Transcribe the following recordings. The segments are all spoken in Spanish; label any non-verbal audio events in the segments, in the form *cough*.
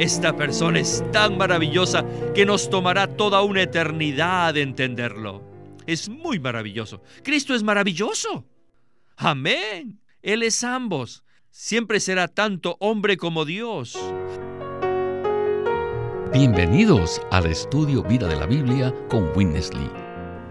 Esta persona es tan maravillosa que nos tomará toda una eternidad entenderlo. Es muy maravilloso. Cristo es maravilloso. Amén. Él es ambos. Siempre será tanto hombre como Dios. Bienvenidos al estudio Vida de la Biblia con Winnesley.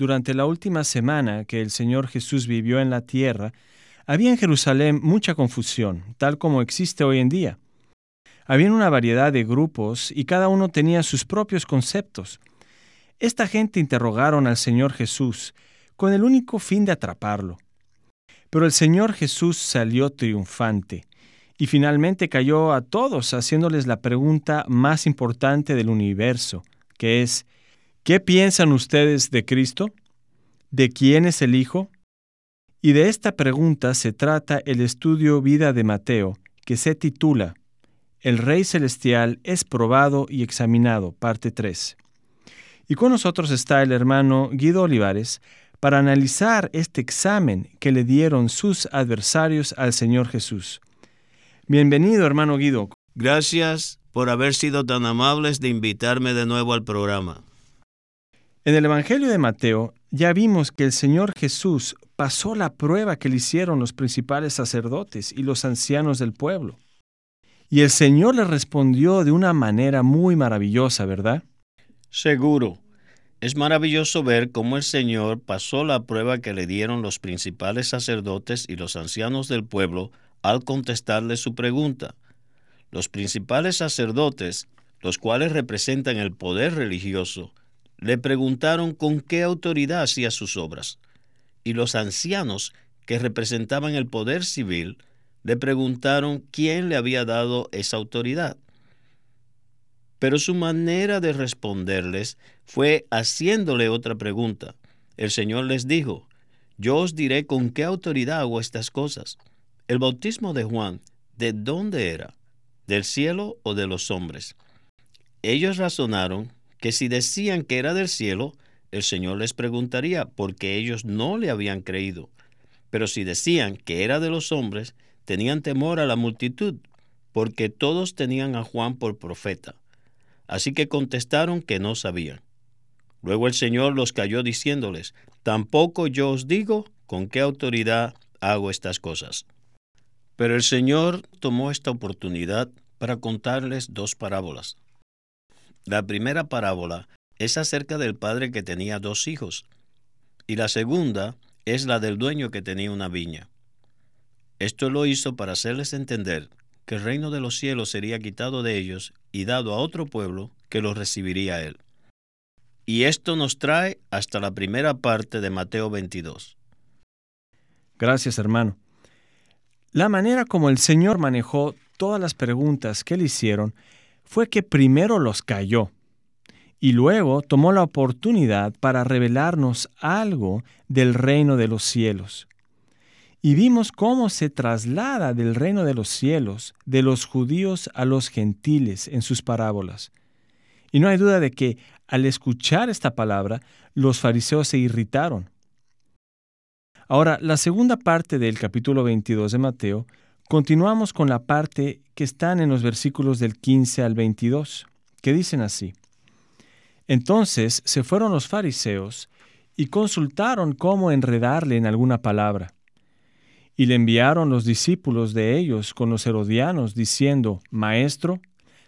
durante la última semana que el Señor Jesús vivió en la tierra, había en Jerusalén mucha confusión, tal como existe hoy en día. Había una variedad de grupos y cada uno tenía sus propios conceptos. Esta gente interrogaron al Señor Jesús con el único fin de atraparlo. Pero el Señor Jesús salió triunfante y finalmente cayó a todos haciéndoles la pregunta más importante del universo, que es, ¿Qué piensan ustedes de Cristo? ¿De quién es el Hijo? Y de esta pregunta se trata el estudio Vida de Mateo, que se titula El Rey Celestial es probado y examinado, parte 3. Y con nosotros está el hermano Guido Olivares para analizar este examen que le dieron sus adversarios al Señor Jesús. Bienvenido, hermano Guido. Gracias por haber sido tan amables de invitarme de nuevo al programa. En el Evangelio de Mateo ya vimos que el Señor Jesús pasó la prueba que le hicieron los principales sacerdotes y los ancianos del pueblo. Y el Señor le respondió de una manera muy maravillosa, ¿verdad? Seguro. Es maravilloso ver cómo el Señor pasó la prueba que le dieron los principales sacerdotes y los ancianos del pueblo al contestarle su pregunta. Los principales sacerdotes, los cuales representan el poder religioso, le preguntaron con qué autoridad hacía sus obras, y los ancianos, que representaban el poder civil, le preguntaron quién le había dado esa autoridad. Pero su manera de responderles fue haciéndole otra pregunta. El Señor les dijo, yo os diré con qué autoridad hago estas cosas. El bautismo de Juan, ¿de dónde era? ¿Del cielo o de los hombres? Ellos razonaron que si decían que era del cielo, el Señor les preguntaría porque ellos no le habían creído. Pero si decían que era de los hombres, tenían temor a la multitud, porque todos tenían a Juan por profeta. Así que contestaron que no sabían. Luego el Señor los cayó diciéndoles, tampoco yo os digo con qué autoridad hago estas cosas. Pero el Señor tomó esta oportunidad para contarles dos parábolas. La primera parábola es acerca del padre que tenía dos hijos y la segunda es la del dueño que tenía una viña. Esto lo hizo para hacerles entender que el reino de los cielos sería quitado de ellos y dado a otro pueblo que lo recibiría él. Y esto nos trae hasta la primera parte de Mateo 22. Gracias, hermano. La manera como el Señor manejó todas las preguntas que le hicieron fue que primero los cayó y luego tomó la oportunidad para revelarnos algo del reino de los cielos. Y vimos cómo se traslada del reino de los cielos de los judíos a los gentiles en sus parábolas. Y no hay duda de que al escuchar esta palabra, los fariseos se irritaron. Ahora, la segunda parte del capítulo 22 de Mateo Continuamos con la parte que están en los versículos del 15 al 22, que dicen así. Entonces se fueron los fariseos y consultaron cómo enredarle en alguna palabra. Y le enviaron los discípulos de ellos con los herodianos, diciendo, Maestro,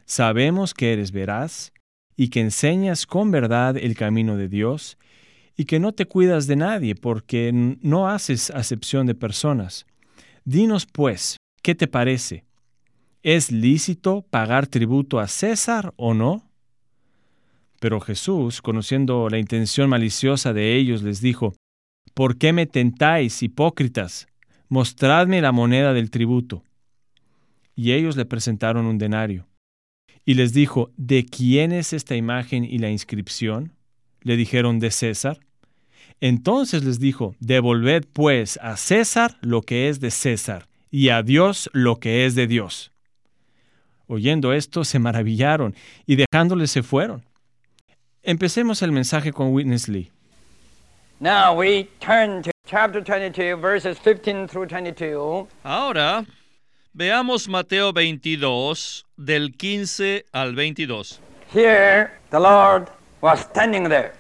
sabemos que eres veraz y que enseñas con verdad el camino de Dios, y que no te cuidas de nadie porque no haces acepción de personas. Dinos, pues, ¿Qué te parece? ¿Es lícito pagar tributo a César o no? Pero Jesús, conociendo la intención maliciosa de ellos, les dijo, ¿Por qué me tentáis, hipócritas? Mostradme la moneda del tributo. Y ellos le presentaron un denario. y les dijo, ¿de quién es esta imagen y la inscripción? Le dijeron, de César. Entonces les dijo, devolved pues a César lo que es de César y a Dios lo que es de Dios. Oyendo esto, se maravillaron y dejándole se fueron. Empecemos el mensaje con Witness Lee. Now we turn to chapter 22, verses 15 through 22. Ahora veamos Mateo 22 del 15 al 22. Here the Lord was standing there.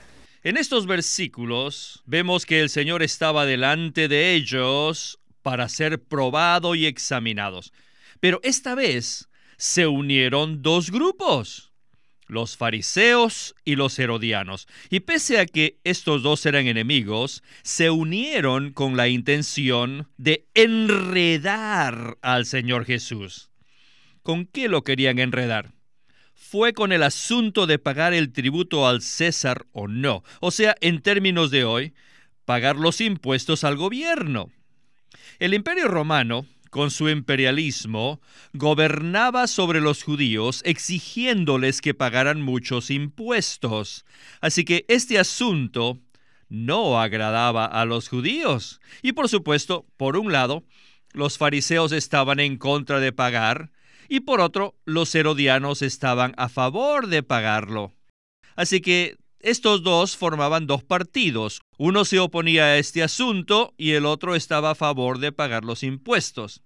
En estos versículos vemos que el Señor estaba delante de ellos para ser probado y examinados. Pero esta vez se unieron dos grupos los fariseos y los herodianos. Y pese a que estos dos eran enemigos, se unieron con la intención de enredar al Señor Jesús. ¿Con qué lo querían enredar? Fue con el asunto de pagar el tributo al César o no. O sea, en términos de hoy, pagar los impuestos al gobierno. El imperio romano con su imperialismo, gobernaba sobre los judíos exigiéndoles que pagaran muchos impuestos. Así que este asunto no agradaba a los judíos. Y por supuesto, por un lado, los fariseos estaban en contra de pagar, y por otro, los herodianos estaban a favor de pagarlo. Así que estos dos formaban dos partidos. Uno se oponía a este asunto y el otro estaba a favor de pagar los impuestos.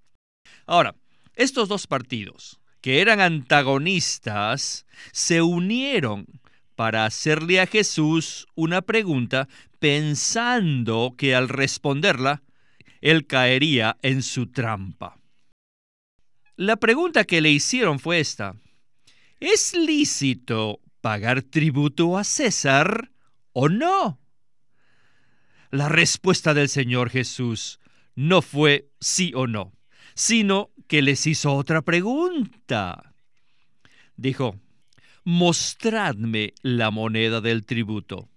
Ahora, estos dos partidos, que eran antagonistas, se unieron para hacerle a Jesús una pregunta pensando que al responderla, él caería en su trampa. La pregunta que le hicieron fue esta. ¿Es lícito pagar tributo a César o no? La respuesta del Señor Jesús no fue sí o no, sino que les hizo otra pregunta. Dijo, mostradme la moneda del tributo.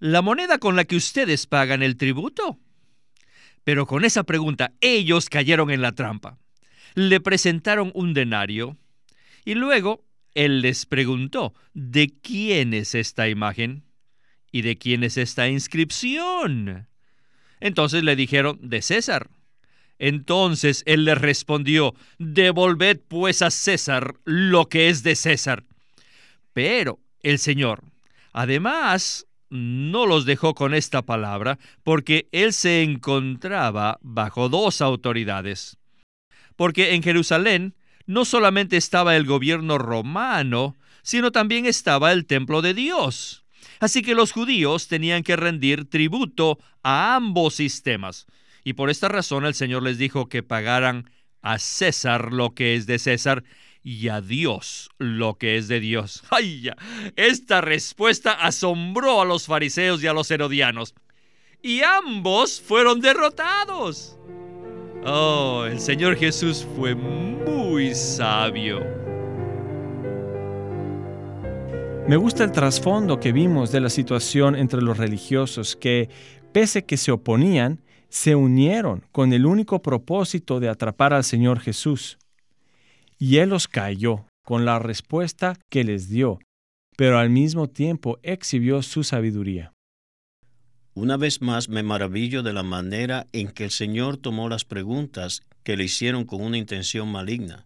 La moneda con la que ustedes pagan el tributo. Pero con esa pregunta ellos cayeron en la trampa. Le presentaron un denario y luego él les preguntó, ¿de quién es esta imagen? ¿Y de quién es esta inscripción? Entonces le dijeron, de César. Entonces él les respondió, devolved pues a César lo que es de César. Pero el Señor, además, no los dejó con esta palabra, porque él se encontraba bajo dos autoridades. Porque en Jerusalén no solamente estaba el gobierno romano, sino también estaba el templo de Dios. Así que los judíos tenían que rendir tributo a ambos sistemas. Y por esta razón el Señor les dijo que pagaran a César lo que es de César y a Dios lo que es de Dios. *laughs* ¡Ay! Esta respuesta asombró a los fariseos y a los herodianos. Y ambos fueron derrotados. Oh, el Señor Jesús fue muy sabio. Me gusta el trasfondo que vimos de la situación entre los religiosos que, pese que se oponían, se unieron con el único propósito de atrapar al Señor Jesús. Y Él los cayó con la respuesta que les dio, pero al mismo tiempo exhibió su sabiduría. Una vez más me maravillo de la manera en que el Señor tomó las preguntas que le hicieron con una intención maligna.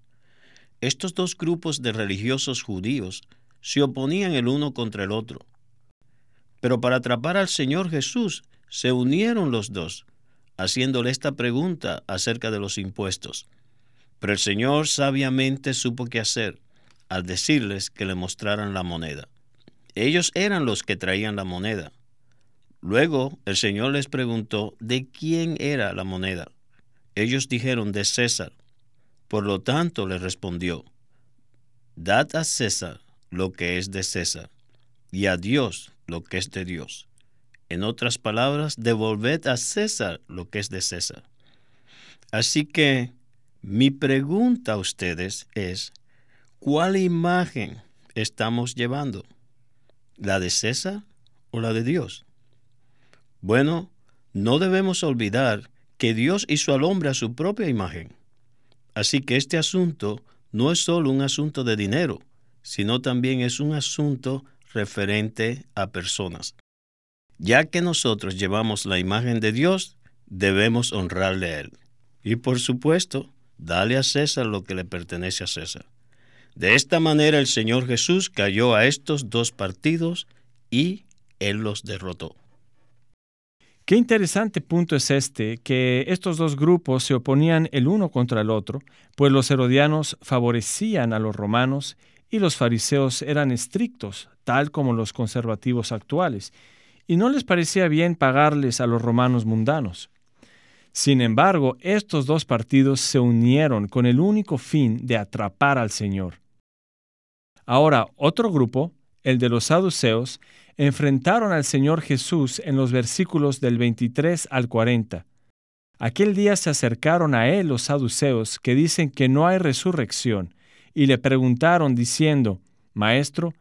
Estos dos grupos de religiosos judíos se oponían el uno contra el otro. Pero para atrapar al Señor Jesús se unieron los dos, haciéndole esta pregunta acerca de los impuestos. Pero el Señor sabiamente supo qué hacer al decirles que le mostraran la moneda. Ellos eran los que traían la moneda. Luego el Señor les preguntó de quién era la moneda. Ellos dijeron de César. Por lo tanto le respondió, Dad a César lo que es de César y a Dios lo que es de Dios. En otras palabras, devolved a César lo que es de César. Así que mi pregunta a ustedes es, ¿cuál imagen estamos llevando? ¿La de César o la de Dios? Bueno, no debemos olvidar que Dios hizo al hombre a su propia imagen. Así que este asunto no es solo un asunto de dinero, sino también es un asunto referente a personas. Ya que nosotros llevamos la imagen de Dios, debemos honrarle a Él. Y por supuesto, dale a César lo que le pertenece a César. De esta manera el Señor Jesús cayó a estos dos partidos y Él los derrotó. Qué interesante punto es este, que estos dos grupos se oponían el uno contra el otro, pues los herodianos favorecían a los romanos y los fariseos eran estrictos, tal como los conservativos actuales, y no les parecía bien pagarles a los romanos mundanos. Sin embargo, estos dos partidos se unieron con el único fin de atrapar al Señor. Ahora, otro grupo, el de los saduceos, enfrentaron al Señor Jesús en los versículos del 23 al 40. Aquel día se acercaron a él los saduceos que dicen que no hay resurrección, y le preguntaron diciendo, Maestro,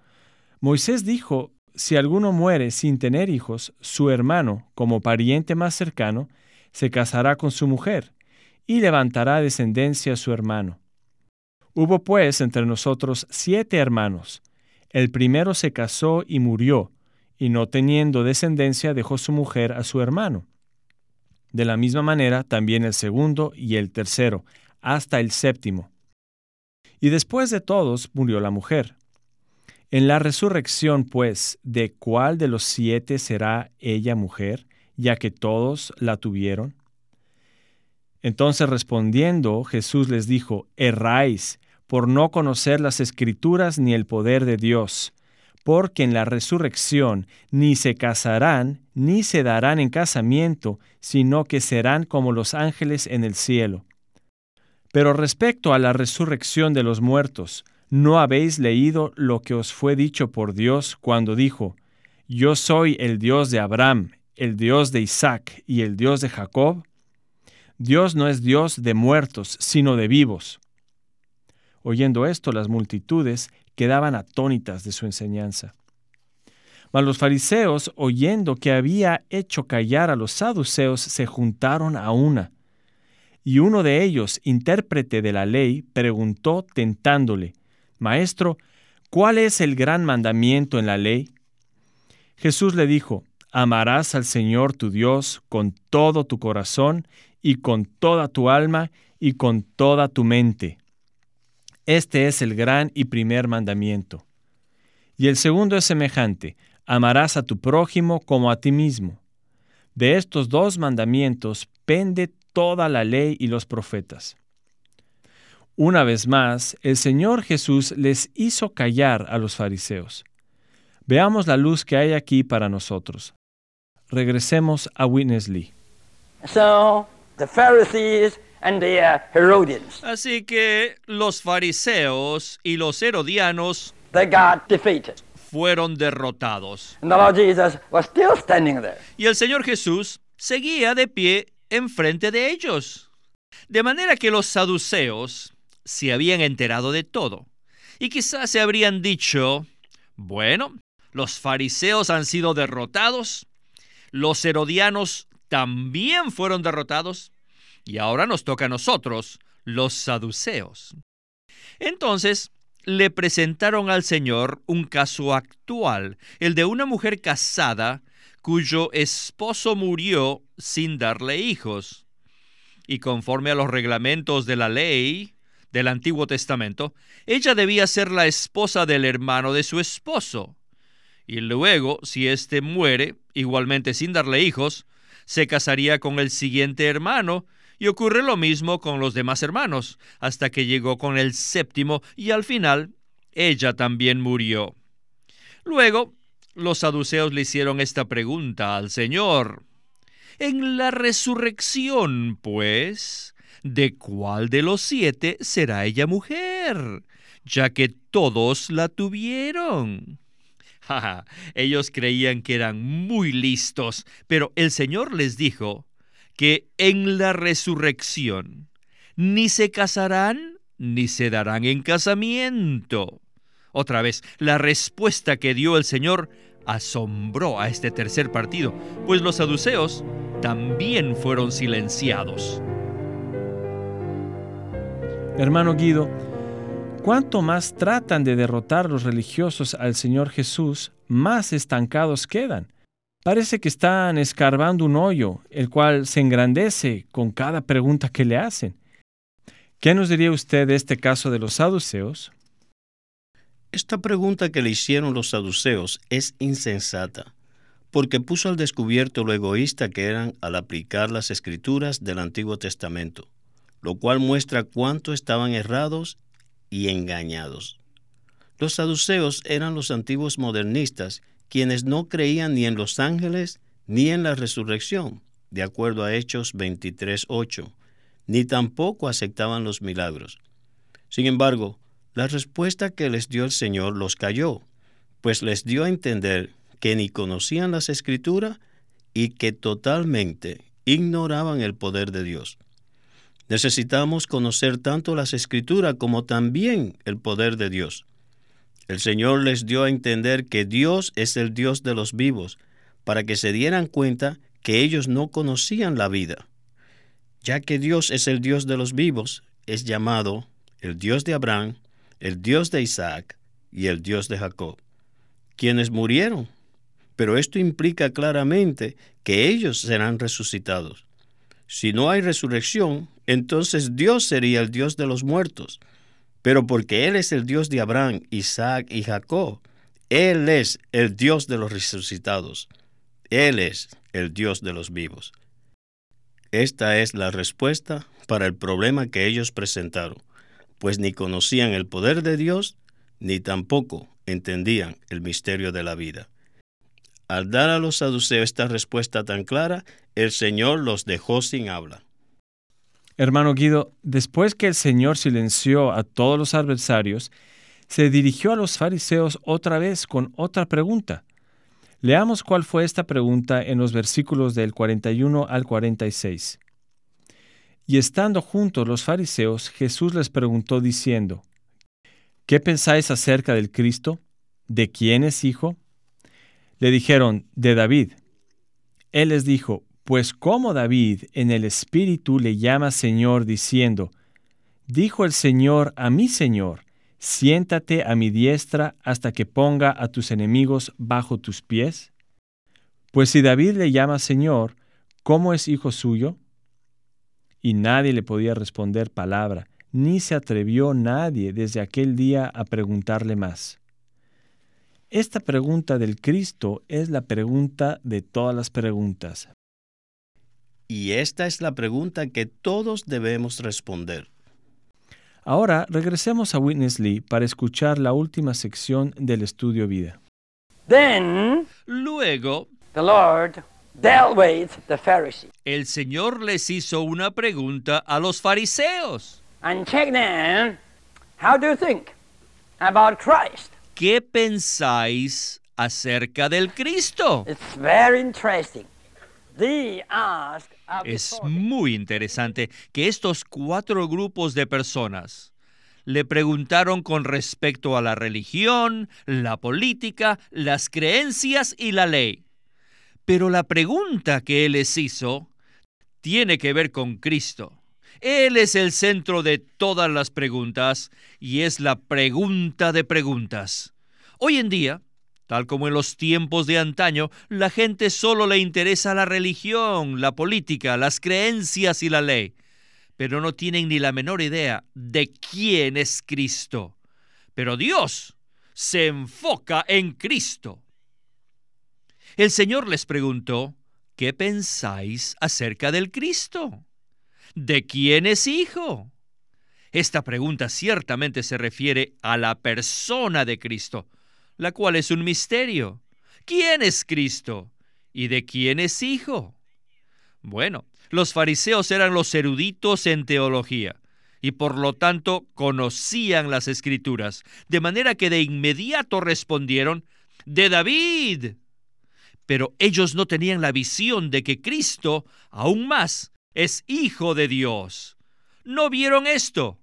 Moisés dijo, si alguno muere sin tener hijos, su hermano, como pariente más cercano, se casará con su mujer, y levantará descendencia a su hermano. Hubo pues entre nosotros siete hermanos. El primero se casó y murió, y no teniendo descendencia dejó su mujer a su hermano. De la misma manera también el segundo y el tercero, hasta el séptimo. Y después de todos murió la mujer. En la resurrección, pues, ¿de cuál de los siete será ella mujer, ya que todos la tuvieron? Entonces respondiendo, Jesús les dijo, erráis por no conocer las escrituras ni el poder de Dios porque en la resurrección ni se casarán ni se darán en casamiento, sino que serán como los ángeles en el cielo. Pero respecto a la resurrección de los muertos, ¿no habéis leído lo que os fue dicho por Dios cuando dijo, Yo soy el Dios de Abraham, el Dios de Isaac y el Dios de Jacob? Dios no es Dios de muertos, sino de vivos. Oyendo esto, las multitudes quedaban atónitas de su enseñanza. Mas los fariseos, oyendo que había hecho callar a los saduceos, se juntaron a una. Y uno de ellos, intérprete de la ley, preguntó tentándole, Maestro, ¿cuál es el gran mandamiento en la ley? Jesús le dijo, Amarás al Señor tu Dios con todo tu corazón y con toda tu alma y con toda tu mente. Este es el gran y primer mandamiento. Y el segundo es semejante, amarás a tu prójimo como a ti mismo. De estos dos mandamientos pende toda la ley y los profetas. Una vez más, el Señor Jesús les hizo callar a los fariseos. Veamos la luz que hay aquí para nosotros. Regresemos a Witness Lee. So, the Pharisees Uh, Así que los fariseos y los herodianos fueron derrotados. Y el Señor Jesús seguía de pie enfrente de ellos. De manera que los saduceos se habían enterado de todo. Y quizás se habrían dicho, bueno, los fariseos han sido derrotados, los herodianos también fueron derrotados, y ahora nos toca a nosotros, los saduceos. Entonces, le presentaron al Señor un caso actual, el de una mujer casada cuyo esposo murió sin darle hijos. Y conforme a los reglamentos de la ley del Antiguo Testamento, ella debía ser la esposa del hermano de su esposo. Y luego, si éste muere, igualmente sin darle hijos, se casaría con el siguiente hermano y ocurre lo mismo con los demás hermanos, hasta que llegó con el séptimo y al final ella también murió. Luego, los saduceos le hicieron esta pregunta al Señor. En la resurrección, pues, ¿de cuál de los siete será ella mujer? Ya que todos la tuvieron. *laughs* ellos creían que eran muy listos, pero el Señor les dijo que en la resurrección ni se casarán ni se darán en casamiento. Otra vez, la respuesta que dio el Señor asombró a este tercer partido, pues los saduceos también fueron silenciados. Hermano Guido, cuanto más tratan de derrotar los religiosos al Señor Jesús, más estancados quedan. Parece que están escarbando un hoyo, el cual se engrandece con cada pregunta que le hacen. ¿Qué nos diría usted de este caso de los saduceos? Esta pregunta que le hicieron los saduceos es insensata, porque puso al descubierto lo egoísta que eran al aplicar las escrituras del Antiguo Testamento, lo cual muestra cuánto estaban errados y engañados. Los saduceos eran los antiguos modernistas, quienes no creían ni en los ángeles ni en la resurrección, de acuerdo a Hechos 23.8, ni tampoco aceptaban los milagros. Sin embargo, la respuesta que les dio el Señor los cayó, pues les dio a entender que ni conocían las escrituras y que totalmente ignoraban el poder de Dios. Necesitamos conocer tanto las escrituras como también el poder de Dios. El Señor les dio a entender que Dios es el Dios de los vivos, para que se dieran cuenta que ellos no conocían la vida. Ya que Dios es el Dios de los vivos, es llamado el Dios de Abraham, el Dios de Isaac y el Dios de Jacob, quienes murieron. Pero esto implica claramente que ellos serán resucitados. Si no hay resurrección, entonces Dios sería el Dios de los muertos. Pero porque Él es el Dios de Abraham, Isaac y Jacob, Él es el Dios de los resucitados. Él es el Dios de los vivos. Esta es la respuesta para el problema que ellos presentaron, pues ni conocían el poder de Dios, ni tampoco entendían el misterio de la vida. Al dar a los saduceos esta respuesta tan clara, el Señor los dejó sin habla. Hermano Guido, después que el Señor silenció a todos los adversarios, se dirigió a los fariseos otra vez con otra pregunta. Leamos cuál fue esta pregunta en los versículos del 41 al 46. Y estando juntos los fariseos, Jesús les preguntó diciendo, ¿Qué pensáis acerca del Cristo? ¿De quién es hijo? Le dijeron, de David. Él les dijo, pues como David en el Espíritu le llama Señor diciendo, Dijo el Señor a mi Señor, siéntate a mi diestra hasta que ponga a tus enemigos bajo tus pies? Pues si David le llama Señor, ¿cómo es hijo suyo? Y nadie le podía responder palabra, ni se atrevió nadie desde aquel día a preguntarle más. Esta pregunta del Cristo es la pregunta de todas las preguntas. Y esta es la pregunta que todos debemos responder. Ahora regresemos a Witness Lee para escuchar la última sección del estudio vida. Then Luego, the Lord dealt with the Pharisees el Señor les hizo una pregunta a los fariseos. and checked them. How do you think about Christ? ¿Qué pensáis acerca del Cristo? It's very interesting. They asked of the Es muy interesante que estos cuatro grupos de personas le preguntaron con respecto a la religión, la política, las creencias y la ley. Pero la pregunta que él les hizo tiene que ver con Cristo. Él es el centro de todas las preguntas y es la pregunta de preguntas. Hoy en día, tal como en los tiempos de antaño, la gente solo le interesa la religión, la política, las creencias y la ley, pero no tienen ni la menor idea de quién es Cristo. Pero Dios se enfoca en Cristo. El Señor les preguntó, ¿qué pensáis acerca del Cristo? ¿De quién es hijo? Esta pregunta ciertamente se refiere a la persona de Cristo, la cual es un misterio. ¿Quién es Cristo? ¿Y de quién es hijo? Bueno, los fariseos eran los eruditos en teología y por lo tanto conocían las escrituras, de manera que de inmediato respondieron, de David. Pero ellos no tenían la visión de que Cristo, aún más, es hijo de Dios. ¿No vieron esto?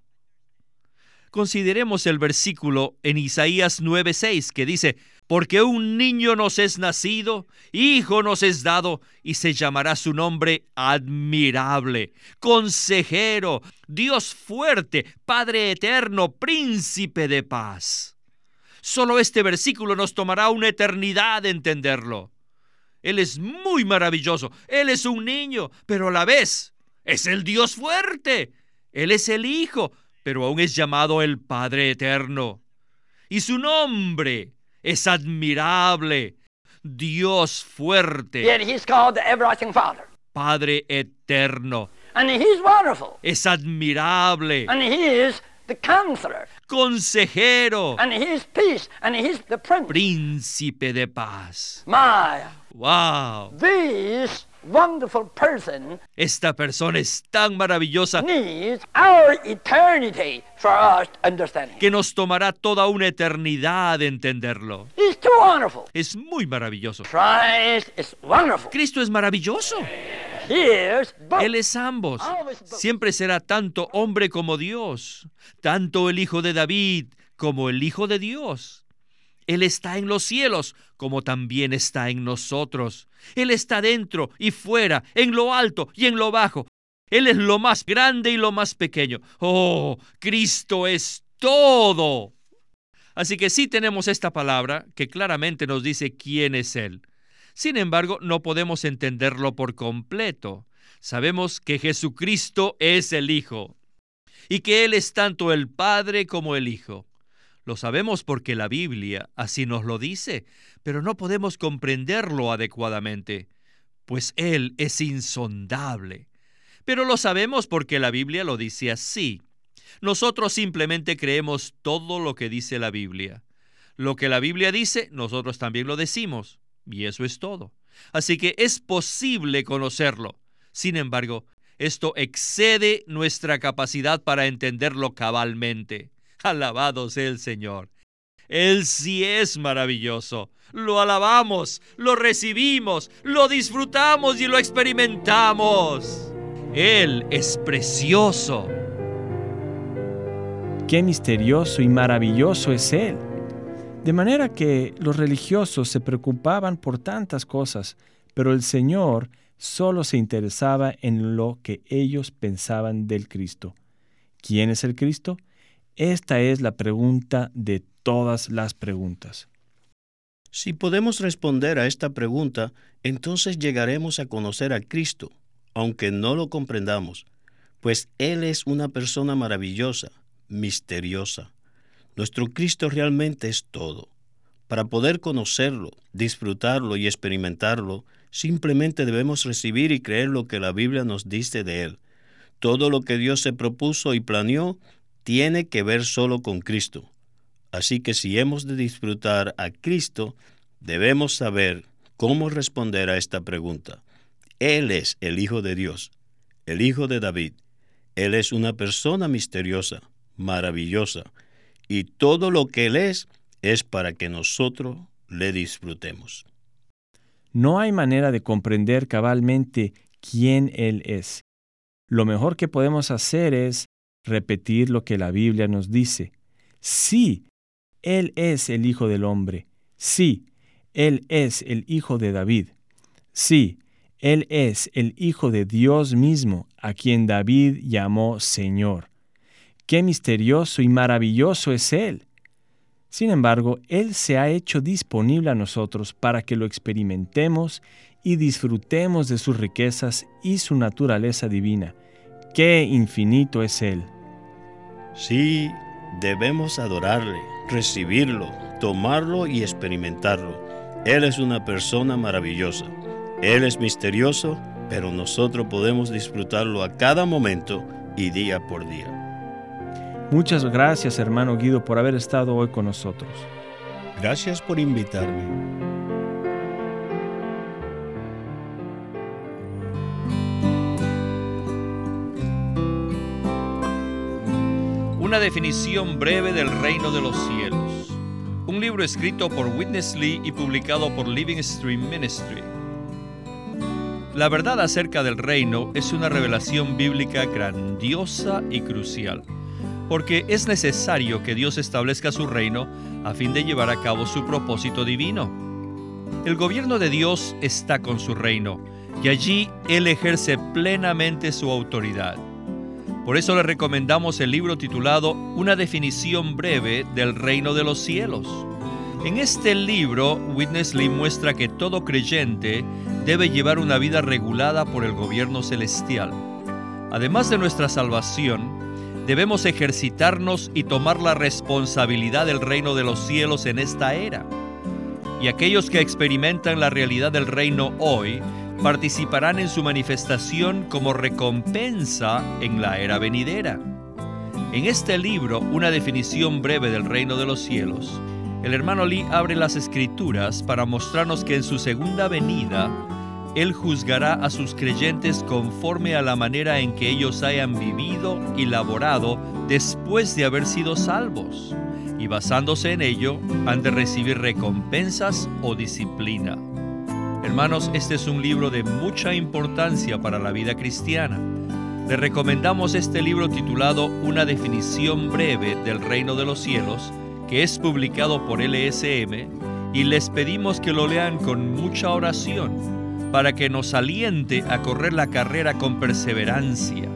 Consideremos el versículo en Isaías 9:6 que dice, porque un niño nos es nacido, hijo nos es dado, y se llamará su nombre admirable, consejero, Dios fuerte, Padre eterno, príncipe de paz. Solo este versículo nos tomará una eternidad entenderlo. Él es muy maravilloso, Él es un niño, pero a la vez es el Dios fuerte. Él es el Hijo, pero aún es llamado el Padre eterno. Y su nombre es admirable, Dios fuerte, Yet he's called the everlasting Father. Padre eterno. And he's wonderful. Es admirable, And he is the counselor. consejero, And he is peace. And he is the prince. príncipe de paz. My, ¡Wow! this wonderful person Esta persona es tan maravillosa needs our eternity for us to understand him. que nos tomará toda una eternidad entenderlo. He's too wonderful. Es muy maravilloso. Christ is wonderful. Cristo es maravilloso. He is both. Él es ambos. Siempre será tanto hombre como Dios, tanto el Hijo de David como el Hijo de Dios. Él está en los cielos como también está en nosotros. Él está dentro y fuera, en lo alto y en lo bajo. Él es lo más grande y lo más pequeño. Oh, Cristo es todo. Así que sí tenemos esta palabra que claramente nos dice quién es Él. Sin embargo, no podemos entenderlo por completo. Sabemos que Jesucristo es el Hijo y que Él es tanto el Padre como el Hijo. Lo sabemos porque la Biblia así nos lo dice, pero no podemos comprenderlo adecuadamente, pues Él es insondable. Pero lo sabemos porque la Biblia lo dice así. Nosotros simplemente creemos todo lo que dice la Biblia. Lo que la Biblia dice, nosotros también lo decimos. Y eso es todo. Así que es posible conocerlo. Sin embargo, esto excede nuestra capacidad para entenderlo cabalmente. Alabado sea el Señor. Él sí es maravilloso. Lo alabamos, lo recibimos, lo disfrutamos y lo experimentamos. Él es precioso. Qué misterioso y maravilloso es Él. De manera que los religiosos se preocupaban por tantas cosas, pero el Señor solo se interesaba en lo que ellos pensaban del Cristo. ¿Quién es el Cristo? Esta es la pregunta de todas las preguntas. Si podemos responder a esta pregunta, entonces llegaremos a conocer a Cristo, aunque no lo comprendamos, pues Él es una persona maravillosa, misteriosa. Nuestro Cristo realmente es todo. Para poder conocerlo, disfrutarlo y experimentarlo, simplemente debemos recibir y creer lo que la Biblia nos dice de Él. Todo lo que Dios se propuso y planeó tiene que ver solo con Cristo. Así que si hemos de disfrutar a Cristo, debemos saber cómo responder a esta pregunta. Él es el Hijo de Dios, el Hijo de David. Él es una persona misteriosa, maravillosa, y todo lo que Él es es para que nosotros le disfrutemos. No hay manera de comprender cabalmente quién Él es. Lo mejor que podemos hacer es repetir lo que la Biblia nos dice. Sí, Él es el Hijo del Hombre. Sí, Él es el Hijo de David. Sí, Él es el Hijo de Dios mismo, a quien David llamó Señor. Qué misterioso y maravilloso es Él. Sin embargo, Él se ha hecho disponible a nosotros para que lo experimentemos y disfrutemos de sus riquezas y su naturaleza divina. ¡Qué infinito es Él! Sí, debemos adorarle, recibirlo, tomarlo y experimentarlo. Él es una persona maravillosa. Él es misterioso, pero nosotros podemos disfrutarlo a cada momento y día por día. Muchas gracias, hermano Guido, por haber estado hoy con nosotros. Gracias por invitarme. Una definición breve del reino de los cielos. Un libro escrito por Witness Lee y publicado por Living Stream Ministry. La verdad acerca del reino es una revelación bíblica grandiosa y crucial. porque es necesario que Dios establezca su reino a fin de llevar a cabo su propósito divino. El gobierno de Dios está con su reino y allí Él ejerce plenamente su autoridad. Por eso le recomendamos el libro titulado Una definición breve del reino de los cielos. En este libro, Witness Lee muestra que todo creyente debe llevar una vida regulada por el gobierno celestial. Además de nuestra salvación, debemos ejercitarnos y tomar la responsabilidad del reino de los cielos en esta era. Y aquellos que experimentan la realidad del reino hoy participarán en su manifestación como recompensa en la era venidera. En este libro, una definición breve del reino de los cielos, el hermano Lee abre las escrituras para mostrarnos que en su segunda venida, Él juzgará a sus creyentes conforme a la manera en que ellos hayan vivido y laborado después de haber sido salvos, y basándose en ello, han de recibir recompensas o disciplina. Hermanos, este es un libro de mucha importancia para la vida cristiana. Le recomendamos este libro titulado Una definición breve del reino de los cielos, que es publicado por LSM, y les pedimos que lo lean con mucha oración para que nos aliente a correr la carrera con perseverancia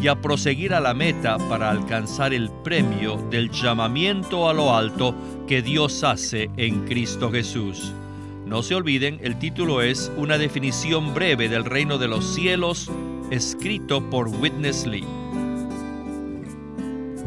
y a proseguir a la meta para alcanzar el premio del llamamiento a lo alto que Dios hace en Cristo Jesús. No se olviden, el título es Una definición breve del reino de los cielos, escrito por Witness Lee.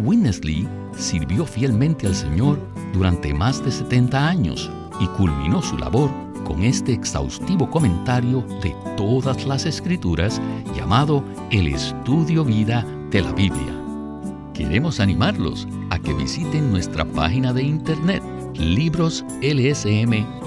Witness Lee sirvió fielmente al Señor durante más de 70 años y culminó su labor con este exhaustivo comentario de todas las escrituras llamado El Estudio Vida de la Biblia. Queremos animarlos a que visiten nuestra página de internet libroslsm.com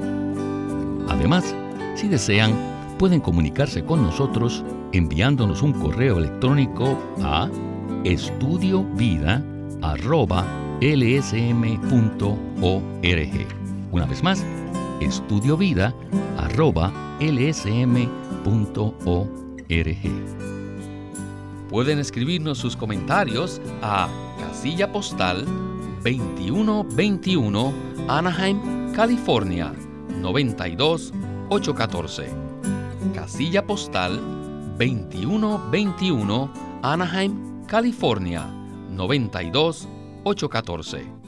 Además, si desean, pueden comunicarse con nosotros enviándonos un correo electrónico a estudiovida.lsm.org. Una vez más, estudiovida.lsm.org. Pueden escribirnos sus comentarios a casilla postal 2121 Anaheim, California 92 814. Casilla postal 2121 Anaheim, California 92 814.